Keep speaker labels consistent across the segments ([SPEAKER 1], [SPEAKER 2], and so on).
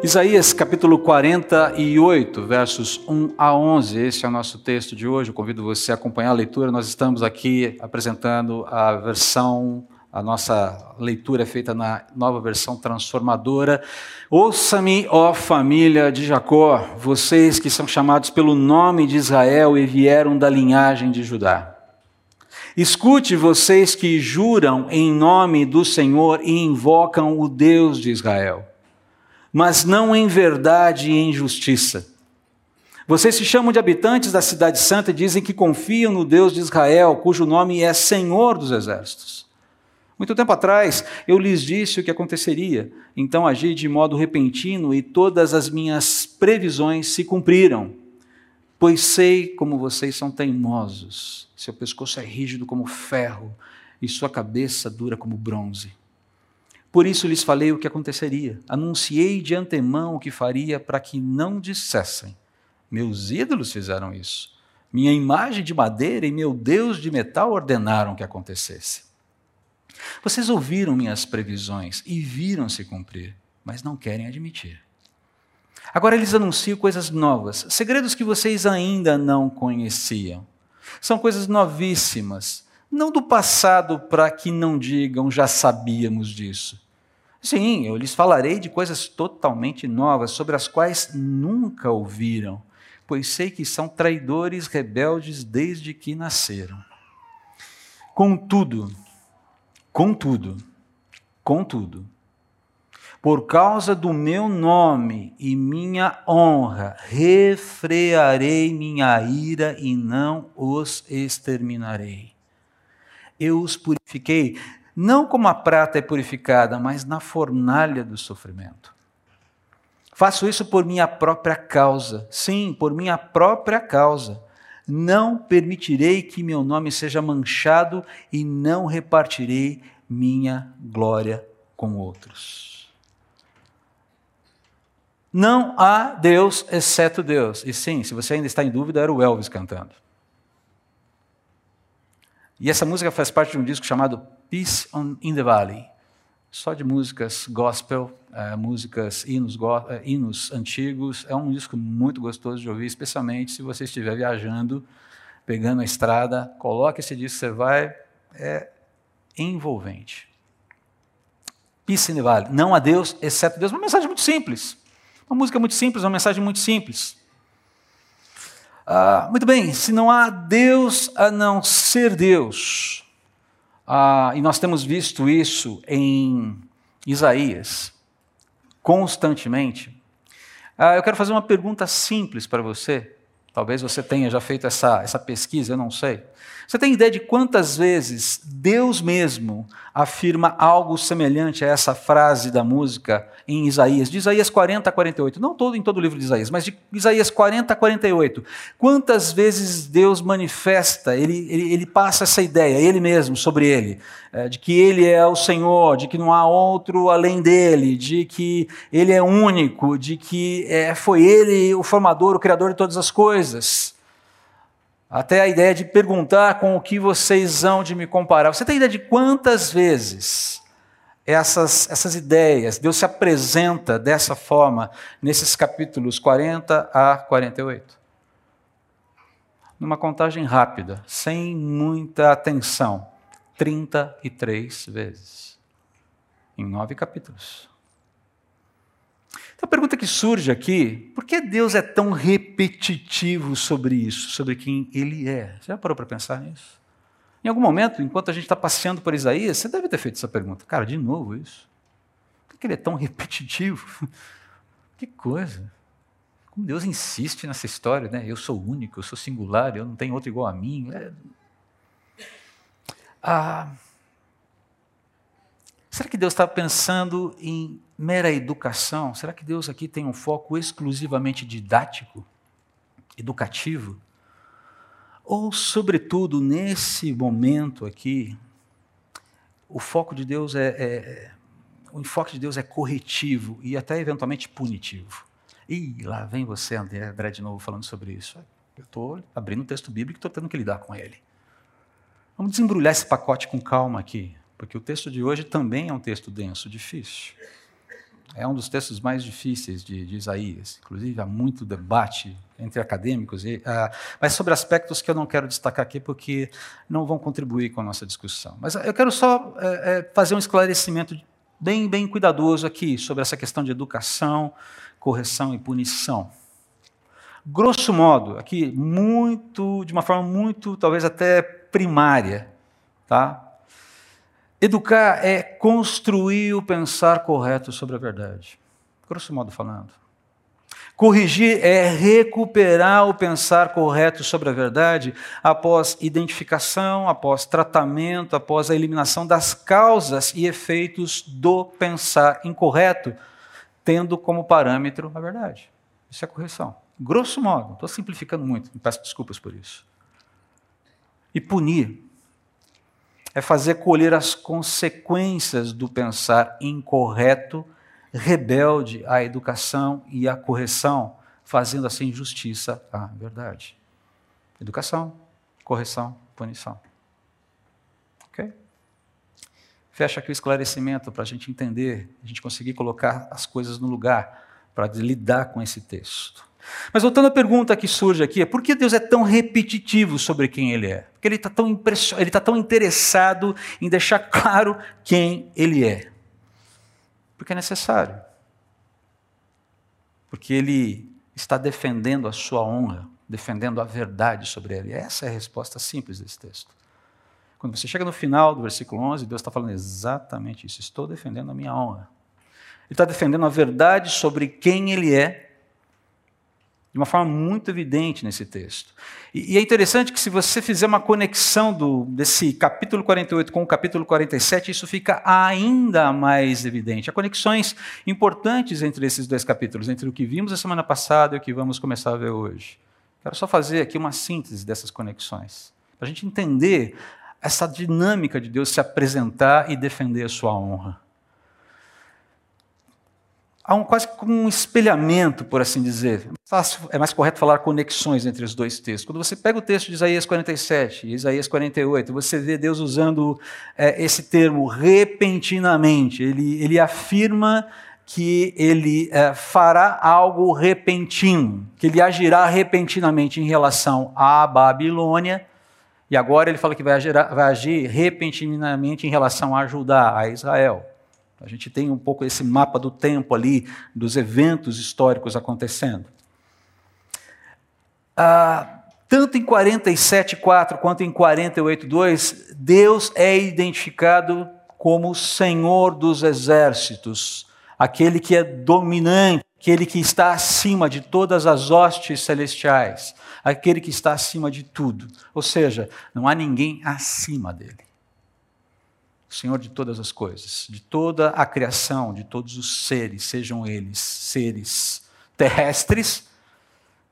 [SPEAKER 1] Isaías capítulo 48, versos 1 a 11, esse é o nosso texto de hoje. Eu convido você a acompanhar a leitura. Nós estamos aqui apresentando a versão, a nossa leitura é feita na nova versão transformadora. Ouça-me, ó família de Jacó, vocês que são chamados pelo nome de Israel e vieram da linhagem de Judá. Escute vocês que juram em nome do Senhor e invocam o Deus de Israel mas não em verdade e em justiça. Vocês se chamam de habitantes da Cidade Santa e dizem que confiam no Deus de Israel, cujo nome é Senhor dos Exércitos. Muito tempo atrás eu lhes disse o que aconteceria, então agi de modo repentino e todas as minhas previsões se cumpriram. Pois sei como vocês são teimosos, seu pescoço é rígido como ferro e sua cabeça dura como bronze. Por isso lhes falei o que aconteceria. Anunciei de antemão o que faria para que não dissessem: Meus ídolos fizeram isso. Minha imagem de madeira e meu Deus de metal ordenaram que acontecesse. Vocês ouviram minhas previsões e viram-se cumprir, mas não querem admitir. Agora eles anunciam coisas novas, segredos que vocês ainda não conheciam. São coisas novíssimas não do passado para que não digam já sabíamos disso. Sim, eu lhes falarei de coisas totalmente novas, sobre as quais nunca ouviram, pois sei que são traidores rebeldes desde que nasceram. Contudo, contudo, contudo, por causa do meu nome e minha honra, refrearei minha ira e não os exterminarei eu os purifiquei, não como a prata é purificada, mas na fornalha do sofrimento. Faço isso por minha própria causa, sim, por minha própria causa. Não permitirei que meu nome seja manchado e não repartirei minha glória com outros. Não há Deus exceto Deus. E sim, se você ainda está em dúvida, era o Elvis cantando. E essa música faz parte de um disco chamado Peace on, in the Valley, só de músicas gospel, é, músicas, hinos, go, é, hinos antigos. É um disco muito gostoso de ouvir, especialmente se você estiver viajando, pegando a estrada, coloque esse disco, você vai, é envolvente. Peace in the Valley, não há Deus exceto Deus. Uma mensagem muito simples, uma música muito simples, uma mensagem muito simples. Ah, muito bem, se não há Deus a não ser Deus, ah, e nós temos visto isso em Isaías constantemente, ah, eu quero fazer uma pergunta simples para você. Talvez você tenha já feito essa, essa pesquisa, eu não sei. Você tem ideia de quantas vezes Deus mesmo afirma algo semelhante a essa frase da música em Isaías, de Isaías 40 a 48, não todo em todo o livro de Isaías, mas de Isaías 40 a 48. Quantas vezes Deus manifesta, ele, ele, ele passa essa ideia, ele mesmo, sobre ele, é, de que ele é o Senhor, de que não há outro além dele, de que ele é único, de que é, foi ele o formador, o criador de todas as coisas. Até a ideia de perguntar com o que vocês hão de me comparar. Você tem ideia de quantas vezes essas, essas ideias, Deus se apresenta dessa forma nesses capítulos 40 a 48? Numa contagem rápida, sem muita atenção, 33 vezes, em nove capítulos. Então a pergunta que surge aqui, por que Deus é tão repetitivo sobre isso, sobre quem Ele é? Você já parou para pensar nisso? Em algum momento, enquanto a gente está passeando por Isaías, você deve ter feito essa pergunta. Cara, de novo isso? Por que ele é tão repetitivo? Que coisa. Como Deus insiste nessa história, né? Eu sou único, eu sou singular, eu não tenho outro igual a mim. É... Ah, será que Deus está pensando em mera educação? Será que Deus aqui tem um foco exclusivamente didático, educativo? Ou, sobretudo, nesse momento aqui, o foco de Deus é, é, é o enfoque de Deus é corretivo e até eventualmente punitivo. E lá vem você, André, de novo falando sobre isso. Eu estou abrindo o texto bíblico e estou tendo que lidar com ele. Vamos desembrulhar esse pacote com calma aqui, porque o texto de hoje também é um texto denso, difícil. É um dos textos mais difíceis de, de Isaías. Inclusive, há muito debate entre acadêmicos, e, uh, mas sobre aspectos que eu não quero destacar aqui porque não vão contribuir com a nossa discussão. Mas eu quero só é, é, fazer um esclarecimento bem, bem cuidadoso aqui sobre essa questão de educação, correção e punição. Grosso modo, aqui, muito, de uma forma muito, talvez até primária, tá? Educar é construir o pensar correto sobre a verdade. Grosso modo falando. Corrigir é recuperar o pensar correto sobre a verdade após identificação, após tratamento, após a eliminação das causas e efeitos do pensar incorreto, tendo como parâmetro a verdade. Isso é correção. Grosso modo, estou simplificando muito, peço desculpas por isso. E punir é fazer colher as consequências do pensar incorreto, rebelde à educação e à correção, fazendo assim justiça à verdade. Educação, correção, punição. Ok? Fecha aqui o esclarecimento para a gente entender, a gente conseguir colocar as coisas no lugar para lidar com esse texto. Mas voltando à pergunta que surge aqui, é por que Deus é tão repetitivo sobre quem Ele é? Porque Ele está tão, impression... ele tá tão interessado em deixar claro quem Ele é. Porque é necessário. Porque Ele está defendendo a sua honra, defendendo a verdade sobre Ele. Essa é a resposta simples desse texto. Quando você chega no final do versículo 11, Deus está falando exatamente isso. Estou defendendo a minha honra. Ele está defendendo a verdade sobre quem Ele é de uma forma muito evidente nesse texto. E, e, é interessante que, se você fizer uma conexão do, desse capítulo 48 com o capítulo 47, isso fica ainda mais evidente. Há conexões importantes entre esses dois capítulos, entre o que vimos a semana passada e o que vamos começar a ver hoje. Quero só fazer aqui uma síntese dessas conexões, para a gente entender essa dinâmica de Deus se apresentar e defender a sua honra há um, quase como um espelhamento, por assim dizer. É mais correto falar conexões entre os dois textos. Quando você pega o texto de Isaías 47 e Isaías 48, você vê Deus usando é, esse termo repentinamente. Ele, ele afirma que ele é, fará algo repentino, que ele agirá repentinamente em relação à Babilônia. E agora ele fala que vai agir, vai agir repentinamente em relação a Judá, a Israel. A gente tem um pouco esse mapa do tempo ali, dos eventos históricos acontecendo. Ah, tanto em 47.4 quanto em 48.2, Deus é identificado como Senhor dos exércitos, aquele que é dominante, aquele que está acima de todas as hostes celestiais, aquele que está acima de tudo. Ou seja, não há ninguém acima dele. Senhor de todas as coisas, de toda a criação, de todos os seres, sejam eles seres terrestres,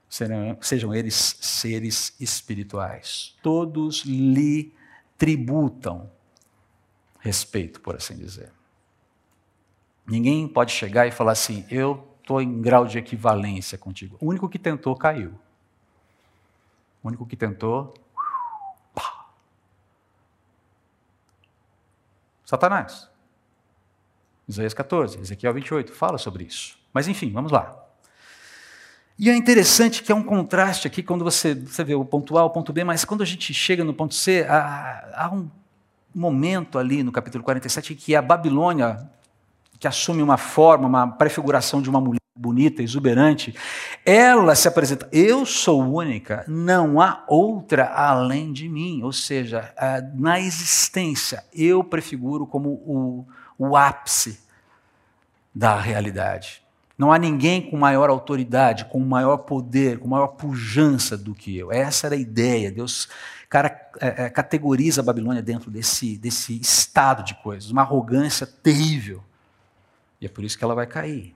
[SPEAKER 1] sejam eles seres espirituais. Todos lhe tributam respeito, por assim dizer. Ninguém pode chegar e falar assim: eu estou em grau de equivalência contigo. O único que tentou caiu. O único que tentou Satanás. Isaías 14, Ezequiel 28, fala sobre isso. Mas enfim, vamos lá. E é interessante que há um contraste aqui quando você, você vê o ponto A, o ponto B, mas quando a gente chega no ponto C, há, há um momento ali no capítulo 47 em que a Babilônia, que assume uma forma, uma prefiguração de uma mulher bonita, exuberante, ela se apresenta, eu sou única, não há outra além de mim. Ou seja, na existência, eu prefiguro como o, o ápice da realidade. Não há ninguém com maior autoridade, com maior poder, com maior pujança do que eu. Essa era a ideia. Deus cara, é, é, categoriza a Babilônia dentro desse, desse estado de coisas, uma arrogância terrível. E é por isso que ela vai cair.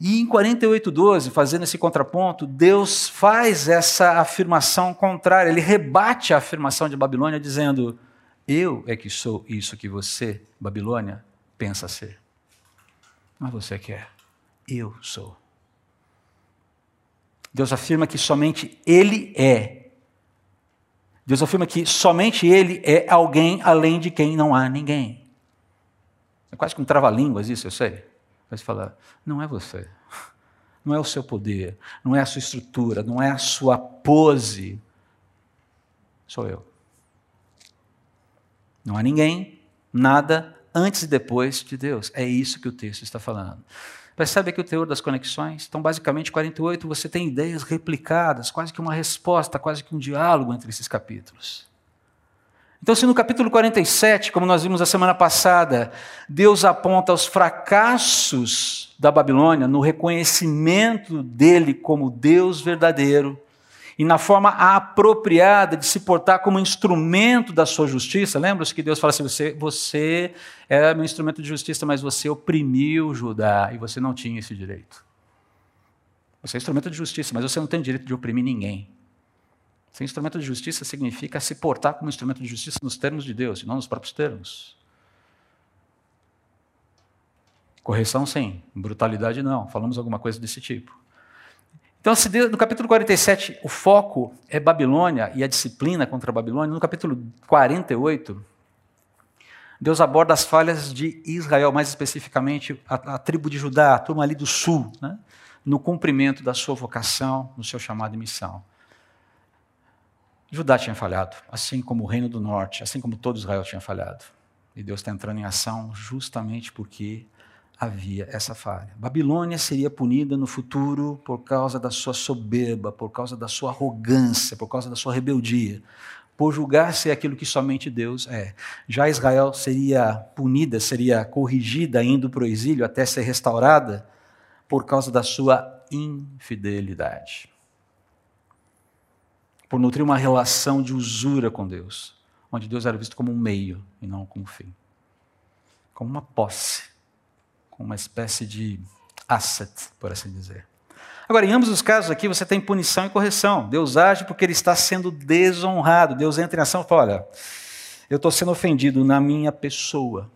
[SPEAKER 1] E em 48:12, fazendo esse contraponto, Deus faz essa afirmação contrária, ele rebate a afirmação de Babilônia dizendo: "Eu é que sou isso que você, Babilônia, pensa ser". Mas você quer? Eu sou. Deus afirma que somente ele é. Deus afirma que somente ele é alguém além de quem não há ninguém. É quase que um trava-línguas isso, eu sei. Vai falar: não é você. Não é o seu poder, não é a sua estrutura, não é a sua pose. Sou eu. Não há ninguém, nada antes e depois de Deus. É isso que o texto está falando. Percebe aqui o teor das conexões? Então, basicamente, 48, você tem ideias replicadas, quase que uma resposta, quase que um diálogo entre esses capítulos. Então, se no capítulo 47, como nós vimos a semana passada, Deus aponta os fracassos da Babilônia no reconhecimento dele como Deus verdadeiro e na forma apropriada de se portar como instrumento da sua justiça, lembra-se que Deus fala assim: você, você é meu instrumento de justiça, mas você oprimiu Judá e você não tinha esse direito. Você é instrumento de justiça, mas você não tem direito de oprimir ninguém. Ser instrumento de justiça significa se portar como instrumento de justiça nos termos de Deus, e não nos próprios termos. Correção, sim. Brutalidade, não. Falamos alguma coisa desse tipo. Então, se no capítulo 47 o foco é Babilônia e a disciplina contra a Babilônia, no capítulo 48, Deus aborda as falhas de Israel, mais especificamente a, a tribo de Judá, a turma ali do sul, né? no cumprimento da sua vocação, no seu chamado e missão. Judá tinha falhado, assim como o reino do norte, assim como todo Israel tinha falhado. E Deus está entrando em ação justamente porque havia essa falha. Babilônia seria punida no futuro por causa da sua soberba, por causa da sua arrogância, por causa da sua rebeldia, por julgar ser aquilo que somente Deus é. Já Israel seria punida, seria corrigida indo para o exílio até ser restaurada por causa da sua infidelidade por nutrir uma relação de usura com Deus, onde Deus era visto como um meio e não como um fim. Como uma posse, como uma espécie de asset, por assim dizer. Agora, em ambos os casos aqui, você tem punição e correção. Deus age porque ele está sendo desonrado. Deus entra em ação e fala: olha, eu estou sendo ofendido na minha pessoa.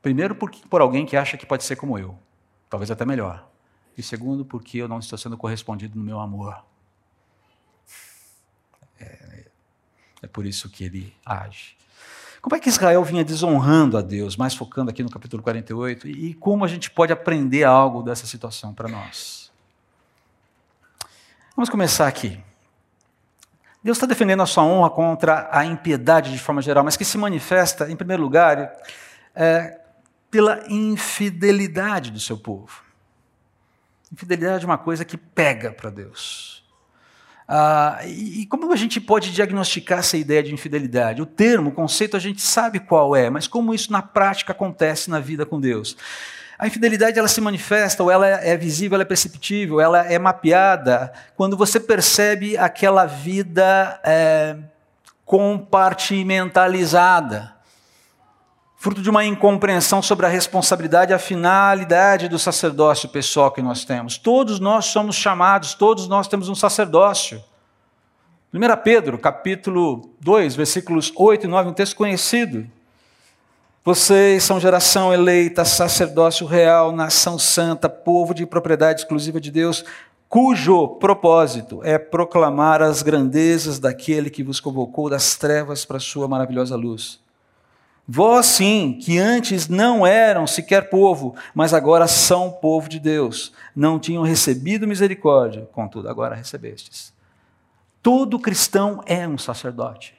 [SPEAKER 1] Primeiro, por, por alguém que acha que pode ser como eu, talvez até melhor. E segundo, porque eu não estou sendo correspondido no meu amor. É, é por isso que ele age. Como é que Israel vinha desonrando a Deus, mais focando aqui no capítulo 48, e como a gente pode aprender algo dessa situação para nós? Vamos começar aqui. Deus está defendendo a sua honra contra a impiedade de forma geral, mas que se manifesta, em primeiro lugar, é, pela infidelidade do seu povo. Infidelidade é uma coisa que pega para Deus. Ah, e, como a gente pode diagnosticar essa ideia de infidelidade? O termo, o conceito, a gente sabe qual é, mas como isso na prática acontece na vida com Deus? A infidelidade ela se manifesta, ou ela é visível, ela é perceptível, ela é mapeada quando você percebe aquela vida é, compartimentalizada fruto de uma incompreensão sobre a responsabilidade e a finalidade do sacerdócio pessoal que nós temos. Todos nós somos chamados, todos nós temos um sacerdócio. 1 Pedro, capítulo 2, versículos 8 e 9, um texto conhecido. Vocês são geração eleita, sacerdócio real, nação santa, povo de propriedade exclusiva de Deus, cujo propósito é proclamar as grandezas daquele que vos convocou das trevas para a sua maravilhosa luz. Vós sim, que antes não eram sequer povo, mas agora são povo de Deus. Não tinham recebido misericórdia, contudo, agora recebestes. Todo cristão é um sacerdote.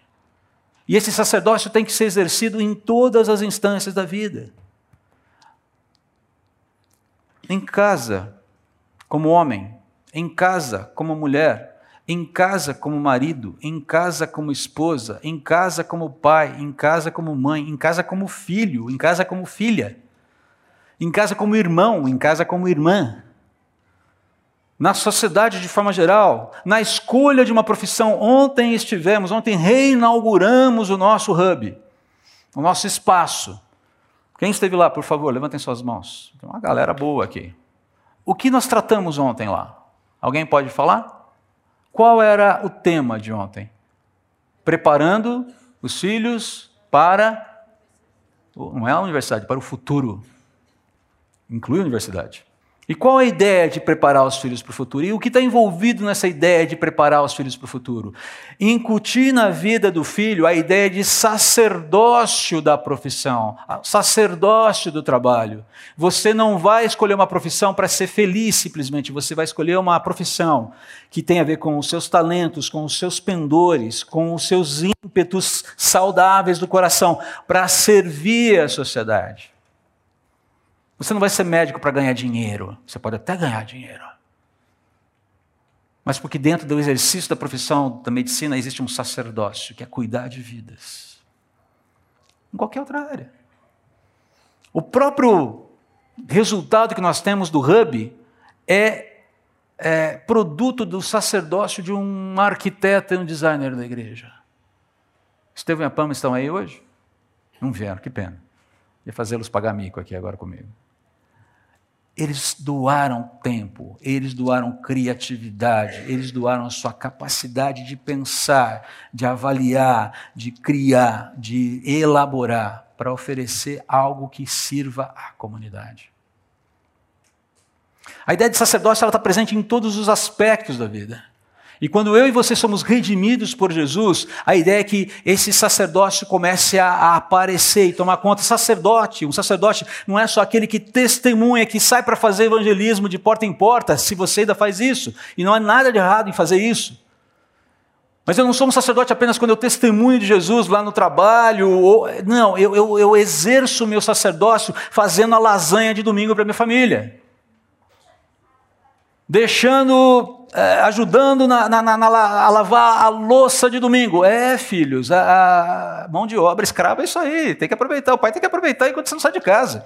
[SPEAKER 1] E esse sacerdócio tem que ser exercido em todas as instâncias da vida. Em casa, como homem, em casa, como mulher, em casa como marido, em casa como esposa, em casa como pai, em casa como mãe, em casa como filho, em casa como filha, em casa como irmão, em casa como irmã. Na sociedade de forma geral, na escolha de uma profissão, ontem estivemos, ontem reinauguramos o nosso hub, o nosso espaço. Quem esteve lá, por favor, levantem suas mãos. Tem uma galera boa aqui. O que nós tratamos ontem lá? Alguém pode falar? Qual era o tema de ontem? Preparando os filhos para. Não é a universidade, para o futuro. Inclui a universidade. E qual a ideia de preparar os filhos para o futuro? E o que está envolvido nessa ideia de preparar os filhos para o futuro? Incutir na vida do filho a ideia de sacerdócio da profissão, sacerdócio do trabalho. Você não vai escolher uma profissão para ser feliz simplesmente, você vai escolher uma profissão que tem a ver com os seus talentos, com os seus pendores, com os seus ímpetos saudáveis do coração, para servir a sociedade. Você não vai ser médico para ganhar dinheiro. Você pode até ganhar dinheiro. Mas porque dentro do exercício da profissão da medicina existe um sacerdócio, que é cuidar de vidas. Em qualquer outra área. O próprio resultado que nós temos do Hub é, é produto do sacerdócio de um arquiteto e um designer da igreja. Estevão e a Pama estão aí hoje? Não vieram, que pena. Ia fazê-los pagar mico aqui agora comigo. Eles doaram tempo, eles doaram criatividade, eles doaram a sua capacidade de pensar, de avaliar, de criar, de elaborar, para oferecer algo que sirva à comunidade. A ideia de sacerdócio está presente em todos os aspectos da vida. E quando eu e você somos redimidos por Jesus, a ideia é que esse sacerdócio comece a, a, aparecer e tomar conta. Sacerdote, um sacerdote não é só aquele que testemunha, que sai para fazer evangelismo de porta em porta, se você ainda faz isso. E não há nada de errado em fazer isso. Mas eu não sou um sacerdote apenas quando eu testemunho de Jesus lá no trabalho. Ou, não, eu, eu, eu exerço o meu sacerdócio fazendo a lasanha de domingo para minha família. Deixando é, ajudando na, na, na, a lavar a louça de domingo. É, filhos, a, a, mão de obra escrava é isso aí. Tem que aproveitar. O pai tem que aproveitar enquanto você não sai de casa.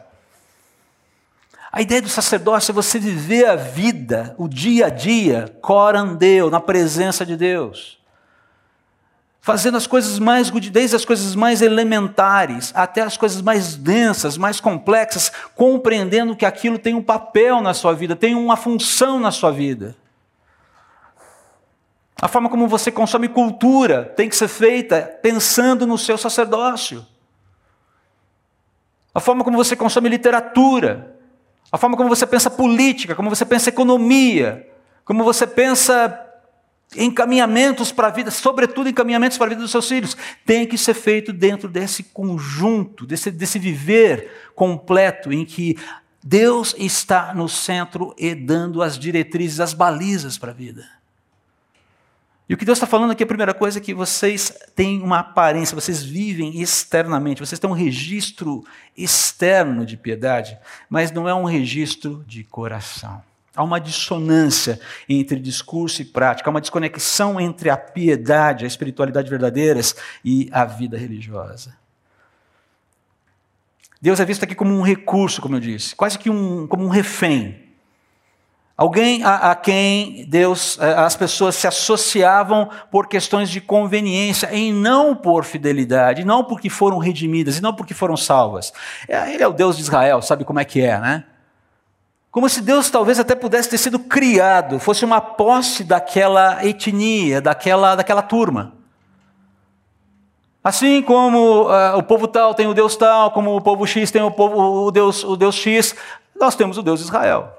[SPEAKER 1] A ideia do sacerdócio é você viver a vida, o dia a dia, corandeu, na presença de Deus fazendo as coisas mais, desde as coisas mais elementares até as coisas mais densas, mais complexas, compreendendo que aquilo tem um papel na sua vida, tem uma função na sua vida. A forma como você consome cultura tem que ser feita pensando no seu sacerdócio. A forma como você consome literatura, a forma como você pensa política, como você pensa economia, como você pensa encaminhamentos para a vida, sobretudo encaminhamentos para a vida dos seus filhos, tem que ser feito dentro desse conjunto, desse, desse viver completo em que Deus está no centro e dando as diretrizes, as balizas para a vida. E o que Deus está falando aqui, a primeira coisa é que vocês têm uma aparência, vocês vivem externamente, vocês têm um registro externo de piedade, mas não é um registro de coração. Há uma dissonância entre discurso e prática, há uma desconexão entre a piedade, a espiritualidade verdadeiras e a vida religiosa. Deus é visto aqui como um recurso, como eu disse, quase que um, como um refém. Alguém a, a, quem Deus, eh, as pessoas se associavam por questões de conveniência e não por fidelidade, não porque foram redimidas e não porque foram salvas. É, ele é o Deus de Israel, sabe como é que é, né? Como se Deus talvez até pudesse ter sido criado, fosse uma posse daquela etnia, daquela, daquela turma. Assim como uh, o povo tal tem o Deus tal, como o povo X tem o, povo, o, Deus, o Deus X, nós temos o Deus de Israel.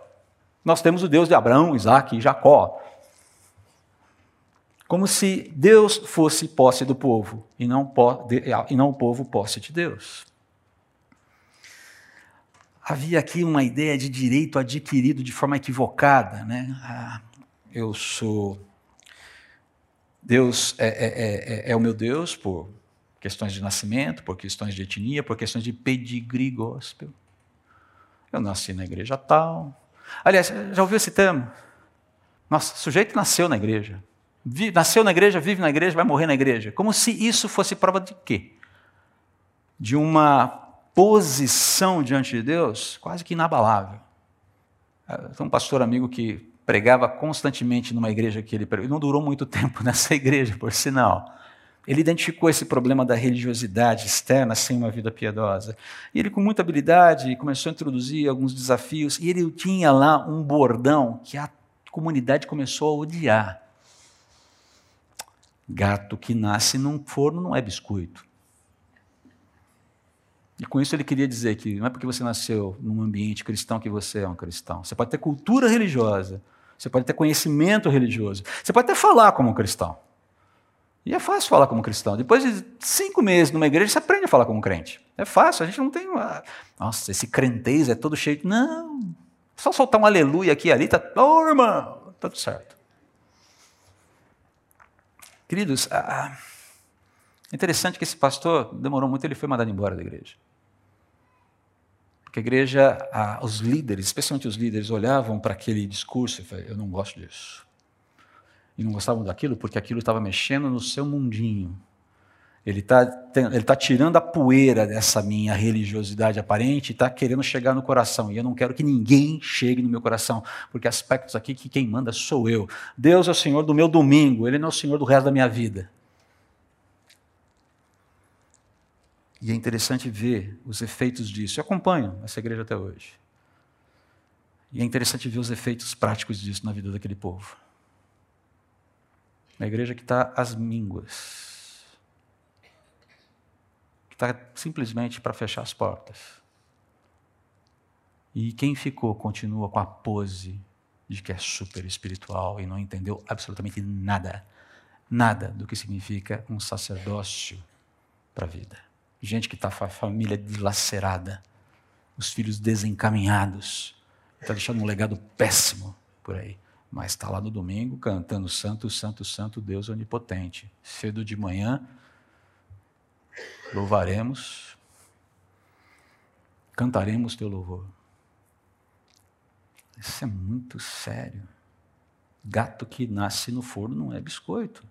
[SPEAKER 1] Nós temos o Deus de Abraão, Isaac e Jacó. Como se Deus fosse posse do povo e não, e não o povo posse de Deus. Havia aqui uma ideia de direito adquirido de forma equivocada. Né? Ah, eu sou. Deus é, é, é, é, o meu Deus por questões de nascimento, por questões de etnia, por questões de pedigree gospel. Eu nasci na igreja tal, Aliás, já ouviu esse termo? Nossa, o sujeito nasceu na igreja. Nasceu na igreja, vive na igreja, vai morrer na igreja. Como se isso fosse prova de quê? De uma posição diante de Deus quase que inabalável. Ah, tem um pastor amigo que pregava constantemente numa igreja que ele pregou. Não durou muito tempo nessa igreja, por sinal. Ele identificou esse problema da religiosidade externa sem uma vida piedosa. E ele, com muita habilidade, começou a introduzir alguns desafios. E ele tinha lá um bordão que a comunidade começou a odiar. Gato que nasce num forno não é biscoito. E com isso ele queria dizer que não é porque você nasceu num ambiente cristão que você é um cristão. Você pode ter cultura religiosa, você pode ter conhecimento religioso, você pode até falar como um cristão. E é fácil falar como cristão. Depois de cinco meses numa igreja, você aprende a falar como crente. É fácil, a gente não tem uma. Nossa, esse crentez é todo cheio. Não. Só soltar um aleluia aqui e ali, tá. Ô, oh, irmão, tá tudo certo. Queridos, é interessante que esse pastor demorou muito, ele foi mandado embora da igreja. Porque a igreja, os líderes, especialmente os líderes, olhavam para aquele discurso e falavam: Eu não gosto disso. E não gostavam daquilo porque aquilo estava mexendo no seu mundinho. Ele está ele tá tirando a poeira dessa minha religiosidade aparente e está querendo chegar no coração. E eu não quero que ninguém chegue no meu coração, porque aspectos aqui que quem manda sou eu. Deus é o Senhor do meu domingo, Ele não é o Senhor do resto da minha vida. E é interessante ver os efeitos disso. Eu acompanho essa igreja até hoje. E é interessante ver os efeitos práticos disso na vida daquele povo. Uma igreja que está às mínguas. Que está simplesmente para fechar as portas. E quem ficou continua com a pose de que é super espiritual e não entendeu absolutamente nada, nada do que significa um sacerdócio para a vida gente que está com a família dilacerada, os filhos desencaminhados, está deixando um legado péssimo por aí. Mas está lá no domingo cantando Santo, Santo, Santo Deus Onipotente. Cedo de manhã, louvaremos, cantaremos teu louvor. Isso é muito sério. Gato que nasce no forno não é biscoito.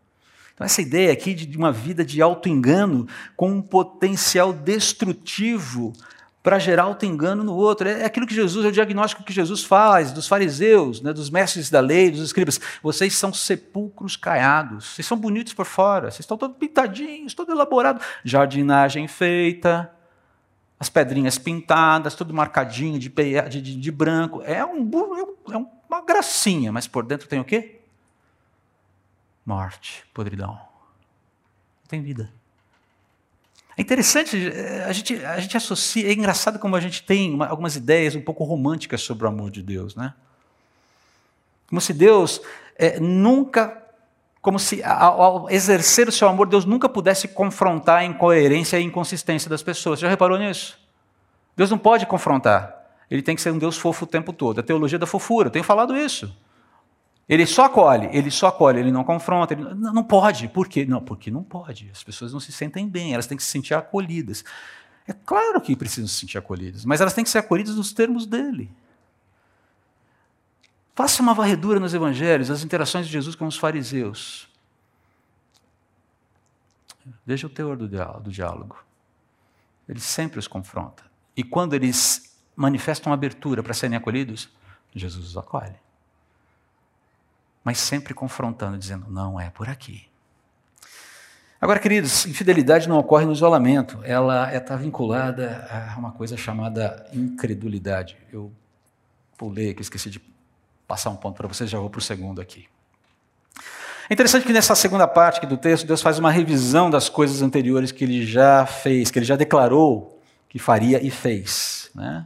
[SPEAKER 1] Então, essa ideia aqui de uma vida de auto-engano com um potencial destrutivo para gerar auto-engano no outro. É aquilo que Jesus, é o diagnóstico que Jesus faz dos fariseus, né, dos mestres da lei, dos escribas. Vocês são sepulcros caiados, vocês são bonitos por fora, vocês estão todos pintadinhos, todo elaborado. Jardinagem feita, as pedrinhas pintadas, tudo marcadinho de, de, de, de branco. É, um, é uma gracinha, mas por dentro tem o quê? morte, podridão. Não tem vida. É interessante, eh, a gente, a gente associa, é engraçado como a gente tem uma, algumas ideias um pouco românticas sobre o amor de Deus, né? Como se Deus é, nunca, como se ao, ao, exercer o seu amor, Deus nunca pudesse confrontar a incoerência e a inconsistência das pessoas. Você já reparou nisso? Deus não pode confrontar. Ele tem que ser um Deus fofo o tempo todo. A teologia da fofura, eu tenho falado isso. Ele só acolhe, ele só acolhe, ele não confronta. Ele não, não pode. Por quê? Não, porque não pode. As pessoas não se sentem bem, elas têm que se sentir acolhidas. É claro que precisam se sentir acolhidas, mas elas têm que ser acolhidas nos termos dele. Faça uma varredura nos evangelhos, as interações de Jesus com os fariseus. Veja o teor do diálogo. Ele sempre os confronta. E quando eles manifestam abertura para serem acolhidos, Jesus os acolhe mas sempre confrontando, dizendo: não é por aqui. Agora, queridos, infidelidade não ocorre no isolamento, ela está vinculada a uma coisa chamada incredulidade. Eu pulei aqui, esqueci de passar um ponto para vocês, já vou para o segundo aqui. É interessante que nessa segunda parte do texto, Deus faz uma revisão das coisas anteriores que ele já fez, que ele já declarou que faria e fez. Né?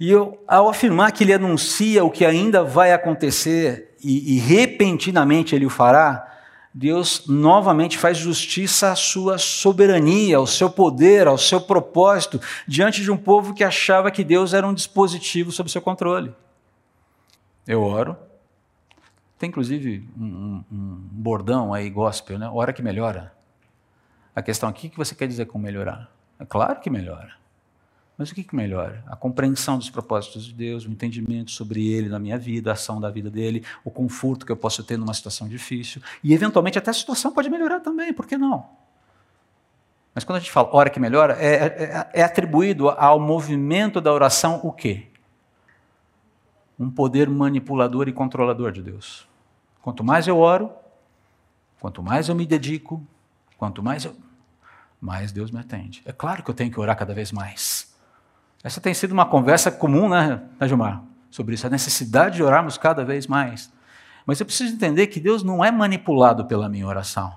[SPEAKER 1] E eu, ao afirmar que ele anuncia o que ainda vai acontecer e, e repentinamente ele o fará, Deus novamente faz justiça à sua soberania, ao seu poder, ao seu propósito, diante de um povo que achava que Deus era um dispositivo sob seu controle. Eu oro. Tem inclusive um, um, um bordão aí, gospel, né? Hora que melhora. A questão aqui, o que você quer dizer com melhorar? É claro que melhora. Mas o que, que melhora? A compreensão dos propósitos de Deus, o entendimento sobre Ele na minha vida, a ação da vida dele, o conforto que eu posso ter numa situação difícil. E, eventualmente, até a situação pode melhorar também, por que não? Mas quando a gente fala hora que melhora, é, é, é atribuído ao movimento da oração o quê? Um poder manipulador e controlador de Deus. Quanto mais eu oro, quanto mais eu me dedico, quanto mais eu. mais Deus me atende. É claro que eu tenho que orar cada vez mais. Essa tem sido uma conversa comum, né, né, Gilmar? Sobre isso, a necessidade de orarmos cada vez mais. Mas eu preciso entender que Deus não é manipulado pela minha oração.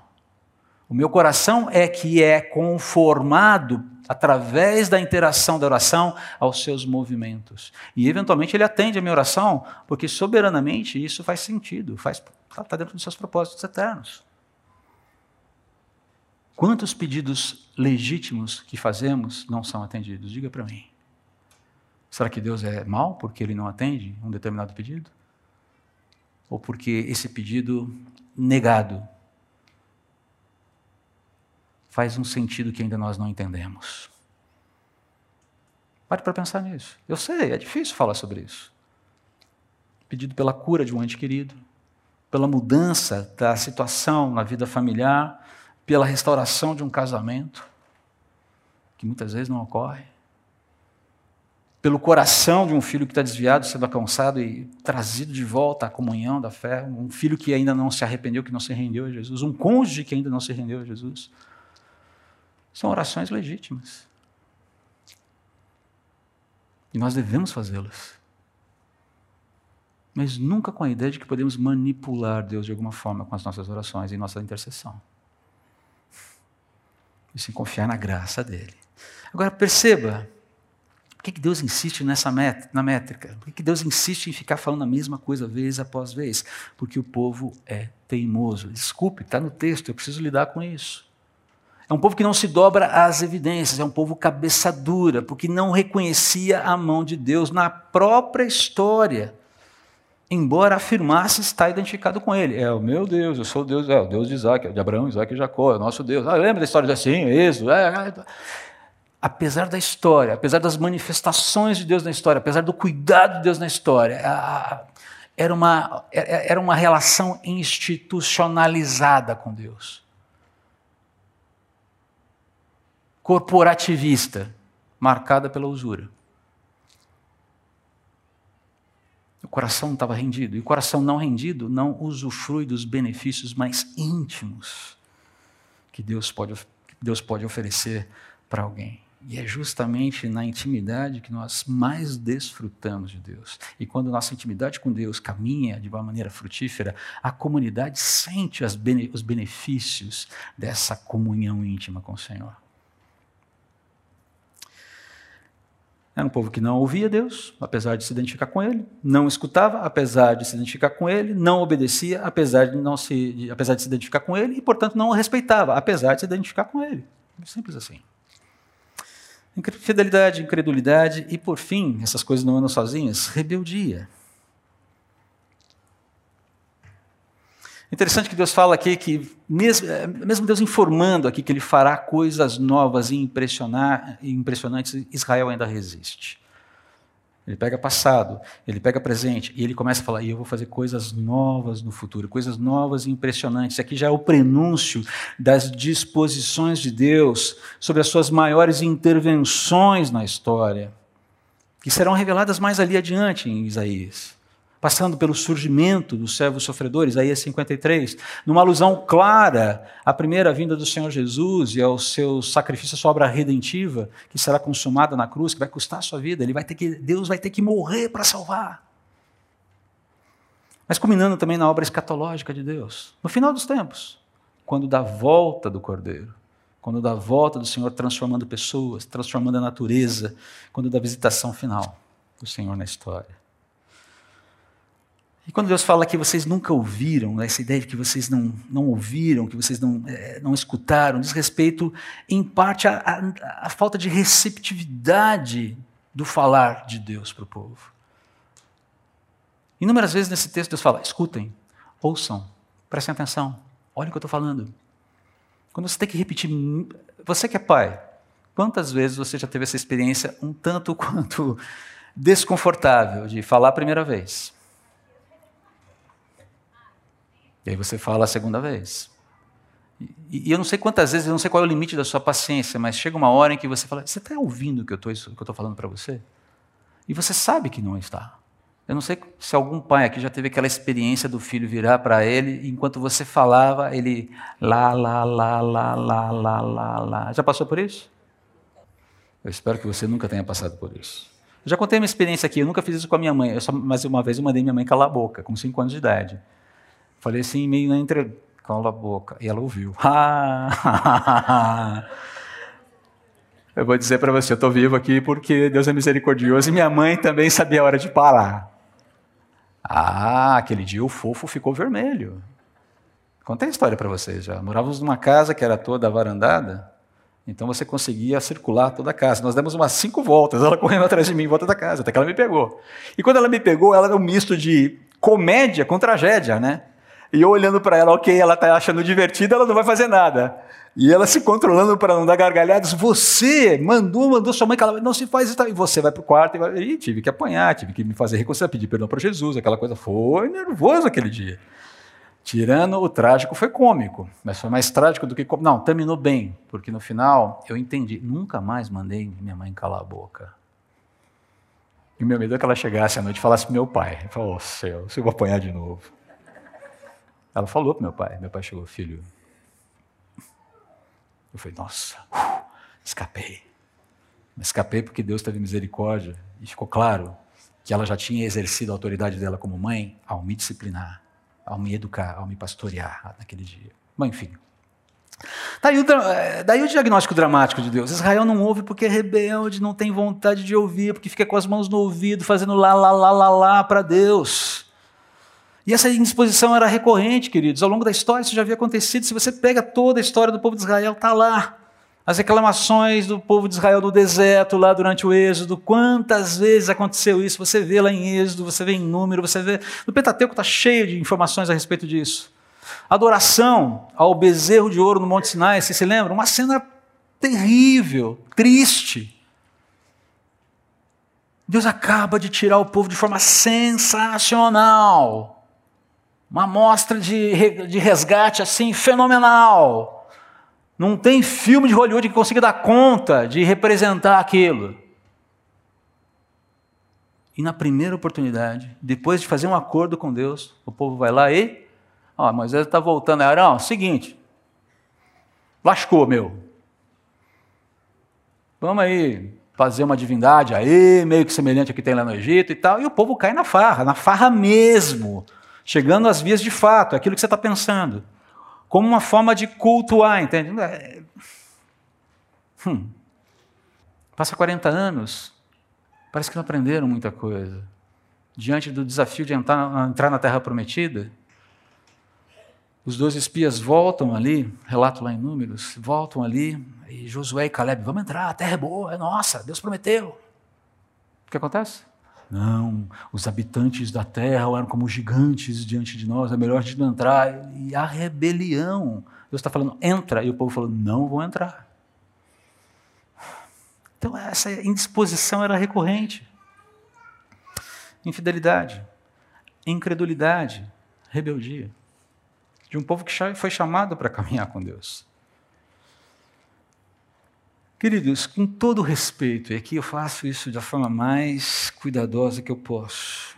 [SPEAKER 1] O meu coração é que é conformado através da interação da oração aos seus movimentos. E eventualmente ele atende a minha oração, porque soberanamente isso faz sentido, faz está tá dentro dos seus propósitos eternos. Quantos pedidos legítimos que fazemos não são atendidos? Diga para mim. Será que Deus é mau porque ele não atende um determinado pedido? Ou porque esse pedido negado faz um sentido que ainda nós não entendemos? Pare para pensar nisso. Eu sei, é difícil falar sobre isso. Pedido pela cura de um ente querido, pela mudança da situação na vida familiar, pela restauração de um casamento, que muitas vezes não ocorre, pelo coração de um filho que está desviado, sendo alcançado e trazido de volta à comunhão da fé, um filho que ainda não se arrependeu, que não se rendeu a Jesus, um cônjuge que ainda não se rendeu a Jesus. São orações legítimas. E nós devemos fazê-las. Mas nunca com a ideia de que podemos manipular Deus de alguma forma com as nossas orações e nossa intercessão e sem confiar na graça dele. Agora perceba, por que Deus insiste nessa met na métrica? Por que Deus insiste em ficar falando a mesma coisa vez após vez? Porque o povo é teimoso. Desculpe, está no texto, eu preciso lidar com isso. É um povo que não se dobra às evidências, é um povo cabeça dura, porque não reconhecia a mão de Deus na própria história embora afirmasse estar identificado com ele. É o meu Deus, eu sou o Deus, é o Deus de Isaac, de Abraão, Isaac e Jacó, é o nosso Deus. Ah, lembra da história de assim, Êxodo? É, é, é. Apesar da história, apesar das manifestações de Deus na história, apesar do cuidado de Deus na história, era uma, era uma relação institucionalizada com Deus. Corporativista, marcada pela usura. O coração estava rendido. E o coração não rendido não usufrui dos benefícios mais íntimos que Deus pode, que Deus pode oferecer para alguém. E é justamente na intimidade que nós mais desfrutamos de Deus. E quando nossa intimidade com Deus caminha de uma maneira frutífera, a comunidade sente os benefícios dessa comunhão íntima com o Senhor. Era um povo que não ouvia Deus, apesar de se identificar com Ele, não escutava, apesar de se identificar com Ele, não obedecia, apesar de, não se, apesar de se identificar com Ele, e, portanto, não o respeitava, apesar de se identificar com Ele. Simples assim. Fidelidade, incredulidade e, por fim, essas coisas não andam sozinhas, rebeldia. Interessante que Deus fala aqui que, mesmo, é, mesmo Deus informando aqui que Ele fará coisas novas e impressionantes, Israel ainda resiste. Ele pega passado, ele pega presente e ele começa a falar: e eu vou fazer coisas novas no futuro, coisas novas e impressionantes. Aqui já é o prenúncio das disposições de Deus sobre as suas maiores intervenções na história, que serão reveladas mais ali adiante em Isaías passando pelo surgimento dos servos sofredores, Isaías 53, numa alusão clara à primeira vinda do Senhor Jesus e ao seu sacrifício, a sua obra redentiva, que será consumada na cruz, que vai custar a sua vida, ele vai ter que, Deus vai ter que morrer para salvar. Mas culminando também na obra escatológica de Deus, no final dos tempos, quando da volta do Cordeiro, quando da volta do Senhor transformando pessoas, transformando a natureza, quando da visitação final do Senhor na história. E quando Deus fala que vocês nunca ouviram, essa ideia de que vocês não, não ouviram, que vocês não, é, não escutaram, diz respeito, em parte, à falta de receptividade do falar de Deus para o povo. Inúmeras vezes nesse texto Deus fala: escutem, ouçam, prestem atenção, olhem o que eu estou falando. Quando você tem que repetir, você que é pai, quantas vezes você já teve essa experiência um tanto quanto desconfortável de falar a primeira vez? E aí você fala a segunda vez. E, e, eu não sei quantas vezes, eu não sei qual é o limite da sua paciência, mas chega uma hora em que você fala: Você está ouvindo o que eu estou falando para você? E você sabe que não está. Eu não sei se algum pai aqui já teve aquela experiência do filho virar para ele, enquanto você falava, ele lá, lá, lá, lá, lá, lá, lá, lá. Já passou por isso? Eu espero que você nunca tenha passado por isso. Eu já contei minha experiência aqui, eu nunca fiz isso com a minha mãe, eu só, mas uma vez eu mandei minha mãe calar a boca, com 5 anos de idade. Falei assim, meio entre cala a boca. E ela ouviu. eu vou dizer para você, eu estou vivo aqui porque Deus é misericordioso e minha mãe também sabia a hora de parar. Ah, aquele dia o fofo ficou vermelho. Contei a história para vocês já. Morávamos numa casa que era toda varandada, então você conseguia circular toda a casa. Nós demos umas cinco voltas, ela correndo atrás de mim em volta da casa, até que ela me pegou. E quando ela me pegou, ela era um misto de comédia com tragédia, né? E eu olhando para ela, ok, ela está achando divertida, ela não vai fazer nada. E ela se controlando para não dar gargalhadas. Você mandou, mandou sua mãe, ela não se faz isso. E você vai para o quarto e, vai... e tive que apanhar, tive que me fazer reconciliar, pedir perdão para Jesus, aquela coisa. Foi nervoso aquele dia. Tirando o trágico, foi cômico, mas foi mais trágico do que cômico. Não, terminou bem, porque no final eu entendi. Nunca mais mandei minha mãe calar a boca. E o meu medo é que ela chegasse à noite e falasse para meu pai. Falou, oh, céu, se eu vou apanhar de novo. Ela falou para meu pai. Meu pai chegou, filho. Eu falei, nossa, uh, escapei. Escapei porque Deus teve misericórdia e ficou claro que ela já tinha exercido a autoridade dela como mãe ao me disciplinar, ao me educar, ao me pastorear naquele dia. Mas enfim, Daí o, eh, daí o diagnóstico dramático de Deus. Israel não ouve porque é rebelde, não tem vontade de ouvir, porque fica com as mãos no ouvido, fazendo lá, lá, lá, lá, lá para Deus. E essa indisposição era recorrente, queridos. Ao longo da história isso já havia acontecido. Se você pega toda a história do povo de Israel, está lá. As reclamações do povo de Israel do deserto, lá durante o Êxodo, quantas vezes aconteceu isso? Você vê lá em Êxodo, você vê em número, você vê. No Pentateuco está cheio de informações a respeito disso. Adoração ao bezerro de ouro no Monte Sinai, você se lembra? Uma cena terrível, triste. Deus acaba de tirar o povo de forma sensacional. Uma amostra de, de resgate assim fenomenal. Não tem filme de Hollywood que consiga dar conta de representar aquilo. E na primeira oportunidade, depois de fazer um acordo com Deus, o povo vai lá e Ó, Moisés está voltando. Arão, seguinte. Lascou, meu. Vamos aí fazer uma divindade aí, meio que semelhante ao que tem lá no Egito e tal. E o povo cai na farra, na farra mesmo. Chegando às vias de fato, é aquilo que você está pensando. Como uma forma de cultuar, entende? É, hum. Passa 40 anos, parece que não aprenderam muita coisa. Diante do desafio de entrar, entrar na Terra Prometida, os dois espias voltam ali, relato lá em Números, voltam ali, e Josué e Caleb, vamos entrar, a terra é boa, é nossa, Deus prometeu. O que acontece? Não, os habitantes da terra eram como gigantes diante de nós, é melhor a gente não entrar. E a rebelião. Deus está falando, entra, e o povo falou, não vou entrar. Então essa indisposição era recorrente. Infidelidade, incredulidade, rebeldia de um povo que foi chamado para caminhar com Deus. Queridos, com todo respeito, e aqui eu faço isso da forma mais cuidadosa que eu posso.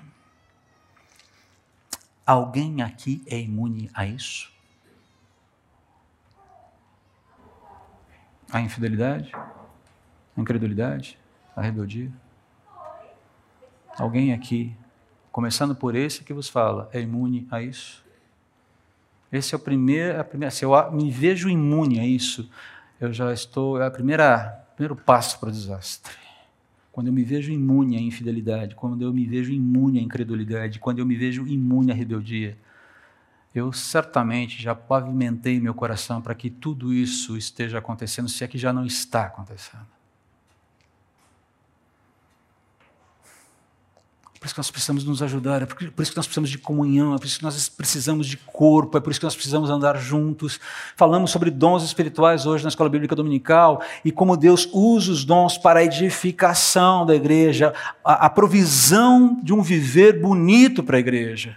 [SPEAKER 1] Alguém aqui é imune a isso? A infidelidade? A incredulidade? A rebeldia? Alguém aqui, começando por esse que vos fala, é imune a isso? Esse é o primeiro, a primeira, se eu me vejo imune a isso, eu já estou, é primeira, primeiro passo para o desastre. Quando eu me vejo imune à infidelidade, quando eu me vejo imune à incredulidade, quando eu me vejo imune à rebeldia, eu certamente já pavimentei meu coração para que tudo isso esteja acontecendo, se é que já não está acontecendo. Por isso que nós precisamos nos ajudar, é por isso que nós precisamos de comunhão, é por isso que nós precisamos de corpo, é por isso que nós precisamos andar juntos. Falamos sobre dons espirituais hoje na Escola Bíblica Dominical e como Deus usa os dons para a edificação da igreja, a, a provisão de um viver bonito para a igreja.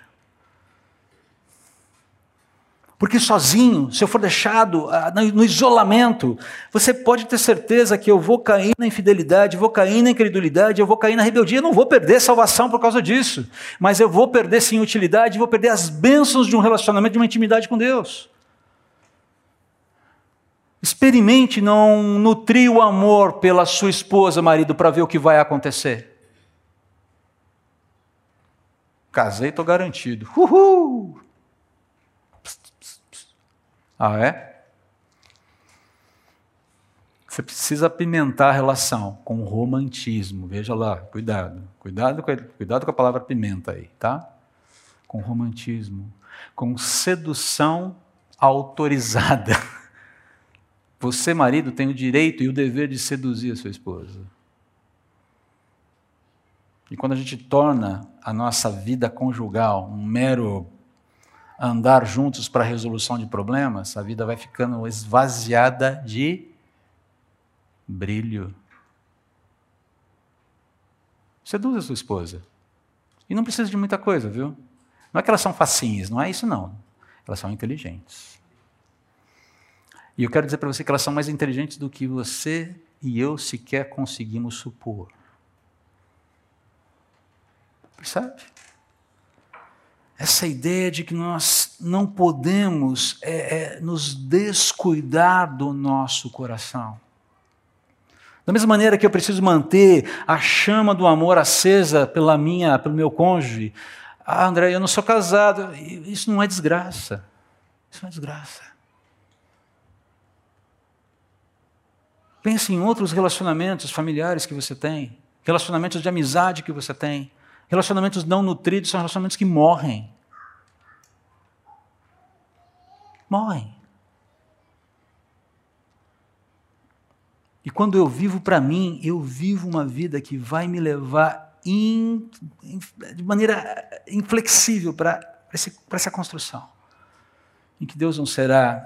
[SPEAKER 1] Porque sozinho, se eu for deixado ah, no isolamento, você pode ter certeza que eu vou cair na infidelidade, vou cair na incredulidade, eu vou cair na rebeldia. Eu não vou perder salvação por causa disso, mas eu vou perder sim utilidade, vou perder as bênçãos de um relacionamento, de uma intimidade com Deus. Experimente não nutrir o amor pela sua esposa, marido, para ver o que vai acontecer. Casei, estou garantido. Uhul! Ah, é? Você precisa apimentar a relação com o romantismo. Veja lá, cuidado. Cuidado com, cuidado com a palavra pimenta aí, tá? Com romantismo. Com sedução autorizada. Você, marido, tem o direito e o dever de seduzir a sua esposa. E quando a gente torna a nossa vida conjugal um mero andar juntos para a resolução de problemas, a vida vai ficando esvaziada de brilho. Seduz a sua esposa. E não precisa de muita coisa, viu? Não é que elas são facinhas, não é isso não. Elas são inteligentes. E eu quero dizer para você que elas são mais inteligentes do que você e eu sequer conseguimos supor. Percebe? Essa ideia de que nós não podemos é, é, nos descuidar do nosso coração. Da mesma maneira que eu preciso manter a chama do amor acesa pela minha, pelo meu cônjuge. Ah, André, eu não sou casado. Isso não é desgraça. Isso não é desgraça. Pense em outros relacionamentos familiares que você tem, relacionamentos de amizade que você tem. Relacionamentos não nutridos são relacionamentos que morrem. Morrem. E quando eu vivo para mim, eu vivo uma vida que vai me levar in, in, de maneira inflexível para essa construção. Em que Deus não será,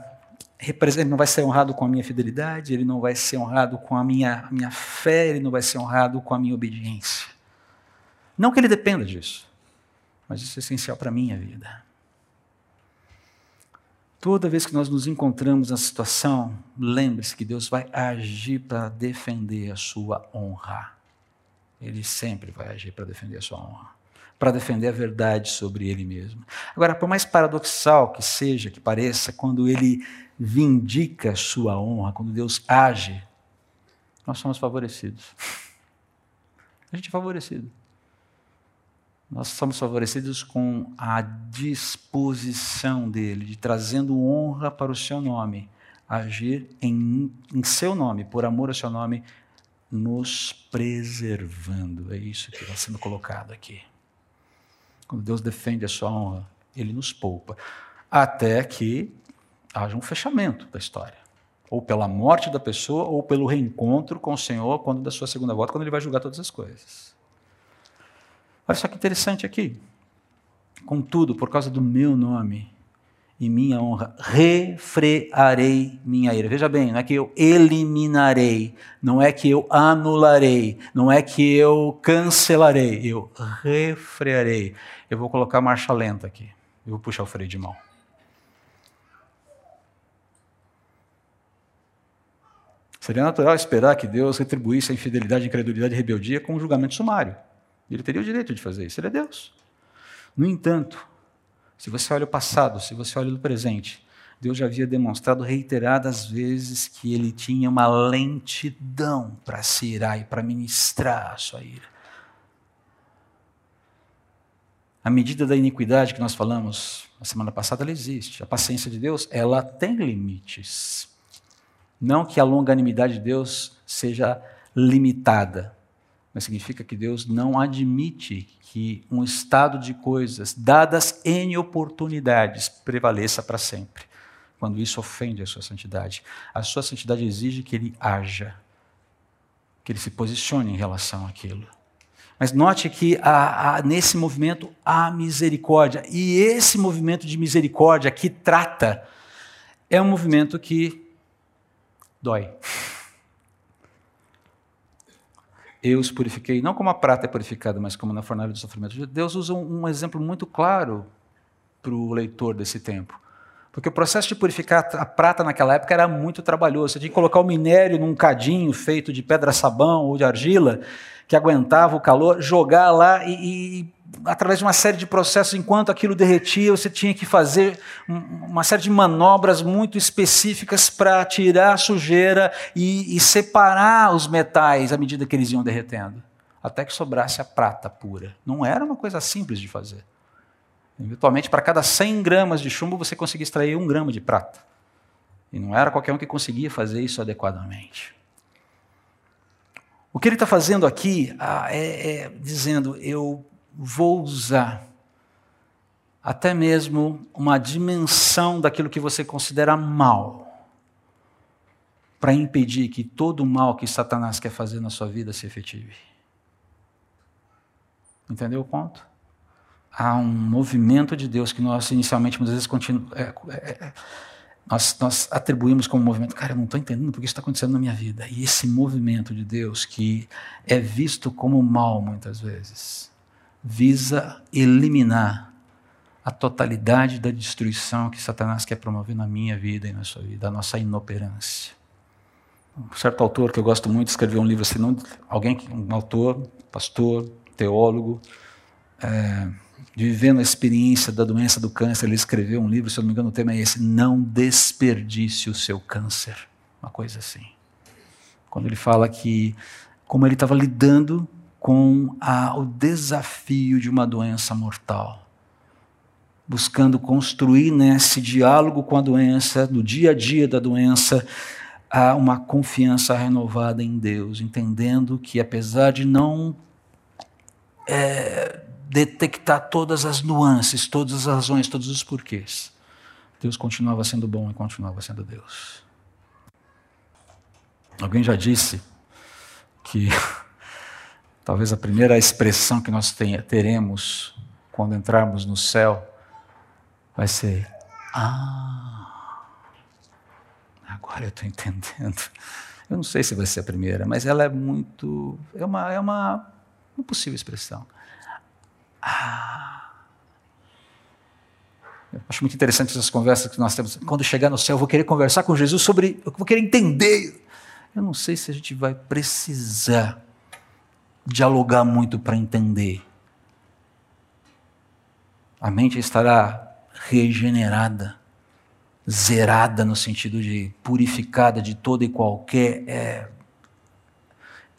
[SPEAKER 1] ele não vai ser honrado com a minha fidelidade, ele não vai ser honrado com a minha, a minha fé, ele não vai ser honrado com a minha obediência. Não que ele dependa disso, mas isso é essencial para a minha vida. Toda vez que nós nos encontramos na situação, lembre-se que Deus vai agir para defender a sua honra. Ele sempre vai agir para defender a sua honra, para defender a verdade sobre ele mesmo. Agora, por mais paradoxal que seja, que pareça, quando ele vindica a sua honra, quando Deus age, nós somos favorecidos. A gente é favorecido nós somos favorecidos com a disposição dele, de trazendo honra para o seu nome, agir em, em seu nome, por amor ao seu nome, nos preservando. É isso que está sendo colocado aqui. Quando Deus defende a sua honra, ele nos poupa, até que haja um fechamento da história. Ou pela morte da pessoa, ou pelo reencontro com o Senhor, quando da sua segunda volta, quando ele vai julgar todas as coisas. Olha só que interessante aqui. Contudo, por causa do meu nome e minha honra, refrearei minha ira. Veja bem, não é que eu eliminarei, não é que eu anularei, não é que eu cancelarei, eu refrearei. Eu vou colocar marcha lenta aqui. Eu vou puxar o freio de mão. Seria natural esperar que Deus retribuísse a infidelidade, incredulidade e rebeldia com um julgamento sumário. Ele teria o direito de fazer isso, ele é Deus. No entanto, se você olha o passado, se você olha o presente, Deus já havia demonstrado reiteradas vezes que ele tinha uma lentidão para se irar e para ministrar a sua ira. A medida da iniquidade que nós falamos na semana passada, ela existe. A paciência de Deus, ela tem limites. Não que a longanimidade de Deus seja limitada, mas significa que Deus não admite que um estado de coisas, dadas N oportunidades, prevaleça para sempre, quando isso ofende a sua santidade. A sua santidade exige que ele haja, que ele se posicione em relação àquilo. Mas note que há, há, nesse movimento há misericórdia. E esse movimento de misericórdia que trata é um movimento que dói eu os purifiquei, não como a prata é purificada, mas como na fornalha do sofrimento. Deus usa um, um exemplo muito claro para o leitor desse tempo. Porque o processo de purificar a prata naquela época era muito trabalhoso. Você tinha que colocar o minério num cadinho feito de pedra-sabão ou de argila, que aguentava o calor, jogar lá e, e através de uma série de processos, enquanto aquilo derretia, você tinha que fazer uma série de manobras muito específicas para tirar a sujeira e, e, separar os metais à medida que eles iam derretendo, até que sobrasse a prata pura. Não era uma coisa simples de fazer. Eventualmente, para cada 100 gramas de chumbo, você conseguia extrair um grama de prata. E não era qualquer um que conseguia fazer isso adequadamente. O que ele está fazendo aqui ah, é, é dizendo: eu vou usar até mesmo uma dimensão daquilo que você considera mal para impedir que todo o mal que Satanás quer fazer na sua vida se efetive. Entendeu o ponto? Há um movimento de Deus que nós inicialmente muitas vezes continu, é, é, é, nós, nós, atribuímos como movimento. Cara, eu não estou entendendo porque isso está acontecendo na minha vida. E esse movimento de Deus que é visto como mal muitas vezes, visa eliminar a totalidade da destruição que Satanás quer promover na minha vida e na sua vida, a nossa inoperância. Um certo autor que eu gosto muito escreveu um livro assim, não, alguém, um autor, pastor, teólogo, é, vivendo a experiência da doença do câncer, ele escreveu um livro, se eu não me engano, o tema é esse: Não desperdice o seu câncer. Uma coisa assim. Quando ele fala que, como ele estava lidando com a, o desafio de uma doença mortal, buscando construir nesse diálogo com a doença, no dia a dia da doença, uma confiança renovada em Deus, entendendo que apesar de não é, detectar todas as nuances, todas as razões, todos os porquês, Deus continuava sendo bom e continuava sendo Deus. Alguém já disse que talvez a primeira expressão que nós tenha, teremos quando entrarmos no céu vai ser: Ah, agora eu estou entendendo. Eu não sei se vai ser a primeira, mas ela é muito. É uma, é uma uma possível expressão. Ah. Eu acho muito interessante essas conversas que nós temos. Quando chegar no céu, eu vou querer conversar com Jesus sobre. Eu vou querer entender. Eu não sei se a gente vai precisar dialogar muito para entender. A mente estará regenerada, zerada no sentido de purificada de toda e qualquer é,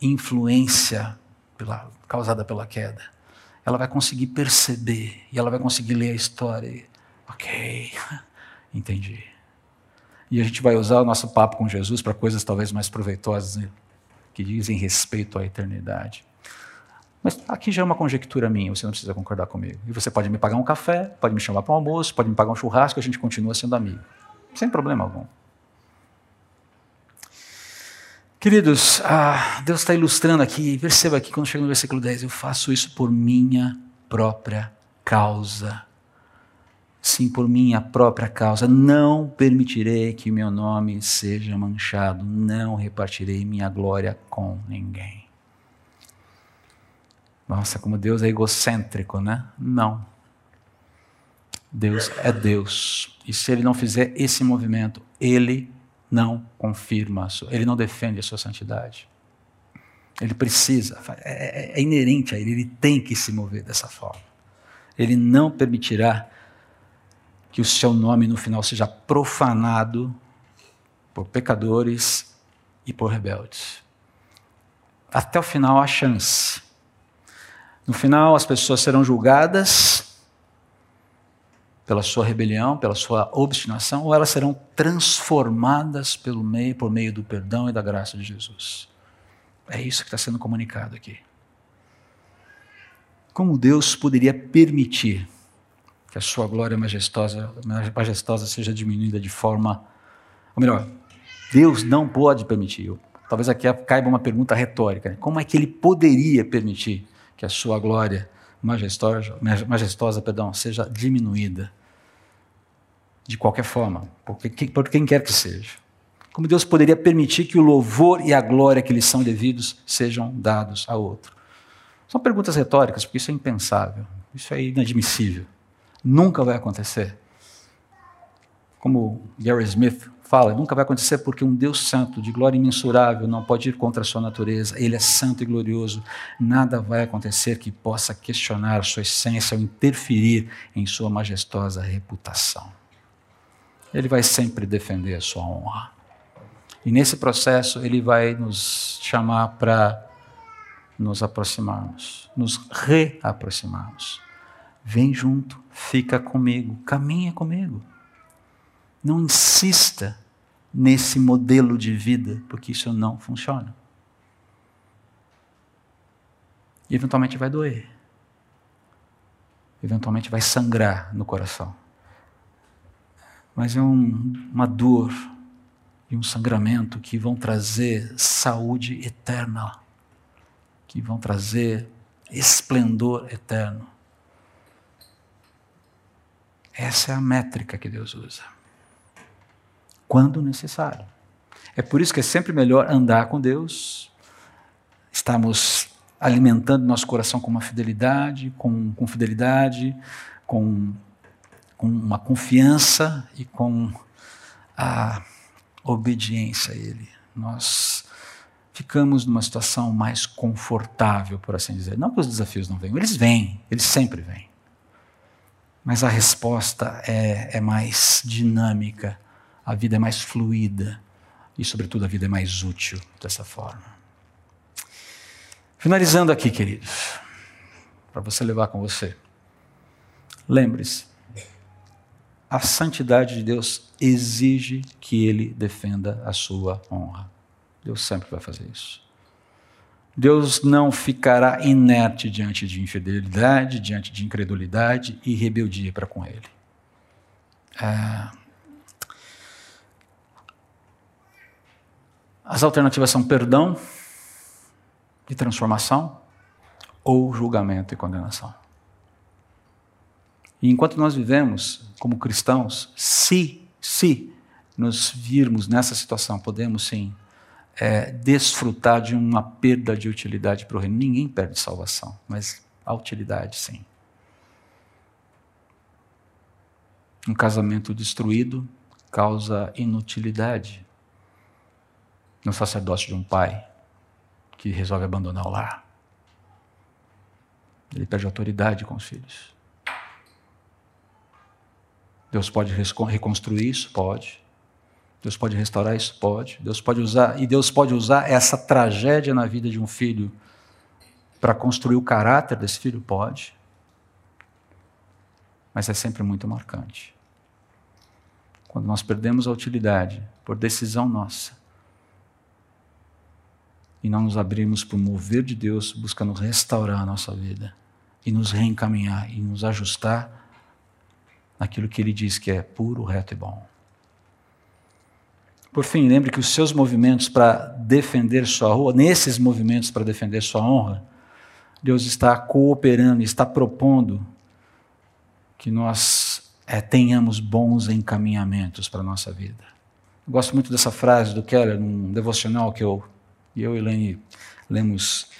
[SPEAKER 1] influência pela causada pela queda. Ela vai conseguir perceber e ela vai conseguir ler a história. E, ok, entendi. E a gente vai usar o nosso papo com Jesus para coisas talvez mais proveitosas, né? que dizem respeito à eternidade. Mas aqui já é uma conjectura minha, você não precisa concordar comigo. E você pode me pagar um café, pode me chamar para um almoço, pode me pagar um churrasco, a gente continua sendo amigo. Sem problema algum. Queridos, ah, Deus está ilustrando aqui, perceba aqui quando chega no versículo 10, eu faço isso por minha própria causa. Sim, por minha própria causa. Não permitirei que meu nome seja manchado, não repartirei minha glória com ninguém. Nossa, como Deus é egocêntrico, né? Não. Deus é Deus. E se ele não fizer esse movimento, ele não confirma, ele não defende a sua santidade. Ele precisa, é, é, é inerente a ele, ele tem que se mover dessa forma. Ele não permitirá que o seu nome no final seja profanado por pecadores e por rebeldes. Até o final há chance. No final as pessoas serão julgadas pela sua rebelião, pela sua obstinação, ou elas serão transformadas pelo meio, por meio do perdão e da graça de Jesus. É isso que está sendo comunicado aqui. Como Deus poderia permitir que a sua glória majestosa, majestosa seja diminuída de forma. Ou melhor, Deus não pode permitir. Talvez aqui caiba uma pergunta retórica. Né? Como é que ele poderia permitir que a sua glória majestosa, majestosa perdão, seja diminuída de qualquer forma, por, por quem quer que seja. Como Deus poderia permitir que o louvor e a glória que lhes são devidos sejam dados a outro? São perguntas retóricas, porque isso é impensável, isso é inadmissível. Nunca vai acontecer. Como Gary Smith fala, nunca vai acontecer porque um Deus santo, de glória imensurável, não pode ir contra a sua natureza. Ele é santo e glorioso. Nada vai acontecer que possa questionar sua essência ou interferir em sua majestosa reputação. Ele vai sempre defender a sua honra. E nesse processo, ele vai nos chamar para nos aproximarmos, nos reaproximarmos. Vem junto, fica comigo, caminha comigo. Não insista nesse modelo de vida, porque isso não funciona. E eventualmente vai doer. Eventualmente vai sangrar no coração. Mas é um, uma dor e um sangramento que vão trazer saúde eterna, que vão trazer esplendor eterno. Essa é a métrica que Deus usa. Quando necessário. É por isso que é sempre melhor andar com Deus, estarmos alimentando nosso coração com uma fidelidade, com, com fidelidade, com, com uma confiança e com a obediência a Ele. Nós ficamos numa situação mais confortável, por assim dizer. Não que os desafios não venham, eles vêm, eles sempre vêm. Mas a resposta é, é mais dinâmica, a vida é mais fluida e, sobretudo, a vida é mais útil dessa forma. Finalizando aqui, queridos, para você levar com você. Lembre-se, a santidade de Deus exige que ele defenda a sua honra. Deus sempre vai fazer isso. Deus não ficará inerte diante de infidelidade, diante de incredulidade e rebeldia para com ele. É... As alternativas são perdão e transformação ou julgamento e condenação. E enquanto nós vivemos como cristãos, se, se nos virmos nessa situação, podemos sim é, desfrutar de uma perda de utilidade para o reino. Ninguém perde salvação, mas a utilidade sim. Um casamento destruído causa inutilidade no sacerdócio de um pai que resolve abandonar o lar. Ele perde autoridade com os filhos. Deus pode reconstruir isso? Pode. Deus pode restaurar isso? Pode. Deus pode usar, e Deus pode usar essa tragédia na vida de um filho para construir o caráter desse filho? Pode. Mas é sempre muito marcante. Quando nós perdemos a utilidade por decisão nossa, e não nos abrirmos para o mover de Deus, buscando restaurar a nossa vida e nos reencaminhar e nos ajustar naquilo que Ele diz que é puro, reto e bom. Por fim, lembre que os seus movimentos para defender sua honra, nesses movimentos para defender sua honra, Deus está cooperando, está propondo que nós é, tenhamos bons encaminhamentos para a nossa vida. Eu gosto muito dessa frase do Keller, num devocional que eu e eu e Elaine lemos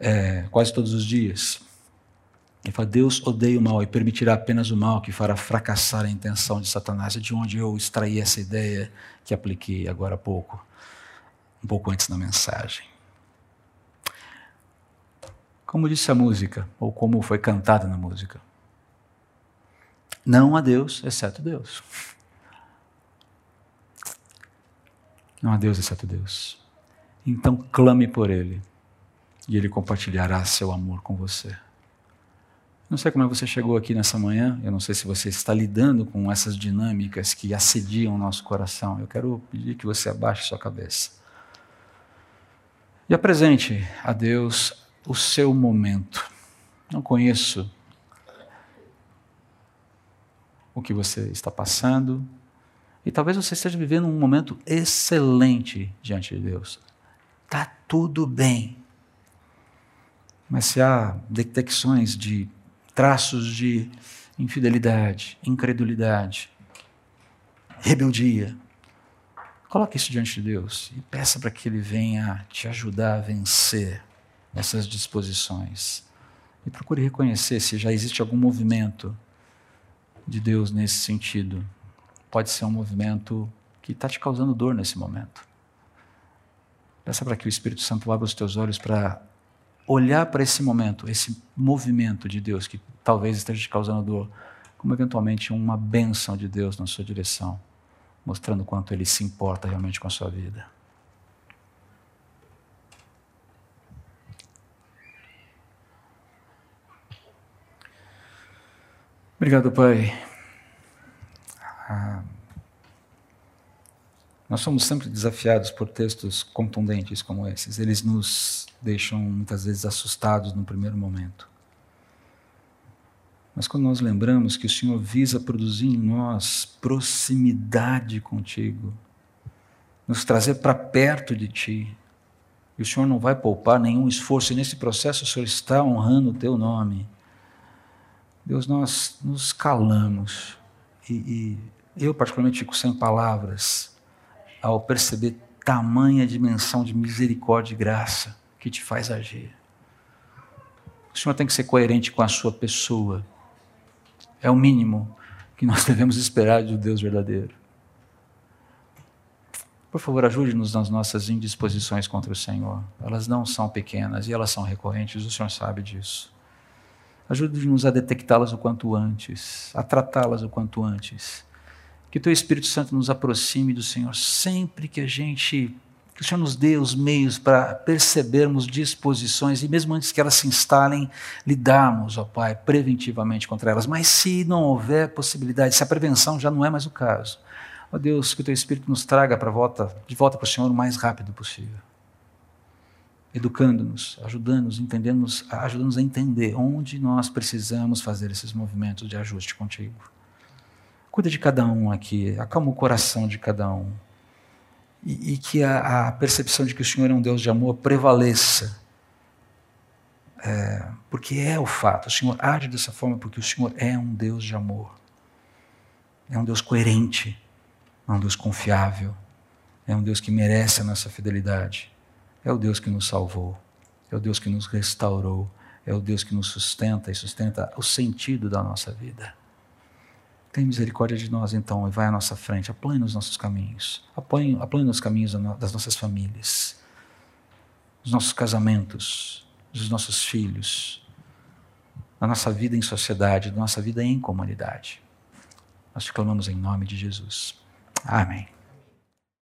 [SPEAKER 1] é, quase todos os dias. Ele fala: Deus odeia o mal e permitirá apenas o mal que fará fracassar a intenção de Satanás. É de onde eu extraí essa ideia que apliquei agora há pouco, um pouco antes da mensagem. Como disse a música, ou como foi cantada na música: Não há Deus exceto Deus. Não há Deus exceto Deus. Então clame por Ele e Ele compartilhará seu amor com você. Não sei como é você chegou aqui nessa manhã, eu não sei se você está lidando com essas dinâmicas que assediam o nosso coração. Eu quero pedir que você abaixe sua cabeça. E apresente a Deus o seu momento. Não conheço o que você está passando, e talvez você esteja vivendo um momento excelente diante de Deus. Está tudo bem. Mas se há detecções de traços de infidelidade, incredulidade, rebeldia. Coloque isso diante de Deus e peça para que Ele venha te ajudar a vencer essas disposições. E procure reconhecer se já existe algum movimento de Deus nesse sentido. Pode ser um movimento que está te causando dor nesse momento. Peça para que o Espírito Santo abra os teus olhos para olhar para esse momento, esse movimento de Deus que talvez esteja te causando dor, como eventualmente uma bênção de Deus na sua direção, mostrando quanto Ele se importa realmente com a sua vida. Obrigado, Pai. Ah, Nós somos sempre desafiados por textos contundentes como esses. Eles nos deixam muitas vezes assustados no primeiro momento. Mas quando nós lembramos que o Senhor visa produzir em nós proximidade contigo, nos trazer para perto de Ti, e o Senhor não vai poupar nenhum esforço, e nesse processo o Senhor está honrando o Teu nome. Deus, nós nos calamos, e, e eu particularmente fico sem palavras ao perceber tamanha dimensão de misericórdia e graça que te faz agir. O Senhor tem que ser coerente com a sua pessoa. É o mínimo que nós devemos esperar de um Deus verdadeiro. Por favor, ajude-nos nas nossas indisposições contra o Senhor. Elas não são pequenas e elas são recorrentes, o Senhor sabe disso. Ajude-nos a detectá-las o quanto antes, a tratá-las o quanto antes. Que Teu Espírito Santo nos aproxime do Senhor sempre que a gente que o Senhor nos dê os meios para percebermos disposições e, mesmo antes que elas se instalem, lidarmos, ó Pai, preventivamente contra elas. Mas se não houver possibilidade, se a prevenção já não é mais o caso, ó Deus, que o Teu Espírito nos traga volta, de volta para o Senhor o mais rápido possível. Educando-nos, ajudando-nos, entendendo-nos, ajudando-nos a entender onde nós precisamos fazer esses movimentos de ajuste contigo. Cuida de cada um aqui, acalma o coração de cada um e, e que a, a, percepção de que o Senhor é um Deus de amor prevaleça. É, porque é o fato, o Senhor age dessa forma porque o Senhor é um Deus de amor. É um Deus coerente, é um Deus confiável, é um Deus que merece a nossa fidelidade. É o Deus que nos salvou, é o Deus que nos restaurou, é o Deus que nos sustenta e sustenta o sentido da nossa vida. Tem misericórdia de nós então e vai à nossa frente, aplane os nossos caminhos, aplane, aplane os caminhos das nossas famílias, dos nossos casamentos, dos nossos filhos, da nossa vida em sociedade, da nossa vida em comunidade. Nós te clamamos em nome de Jesus. Amém.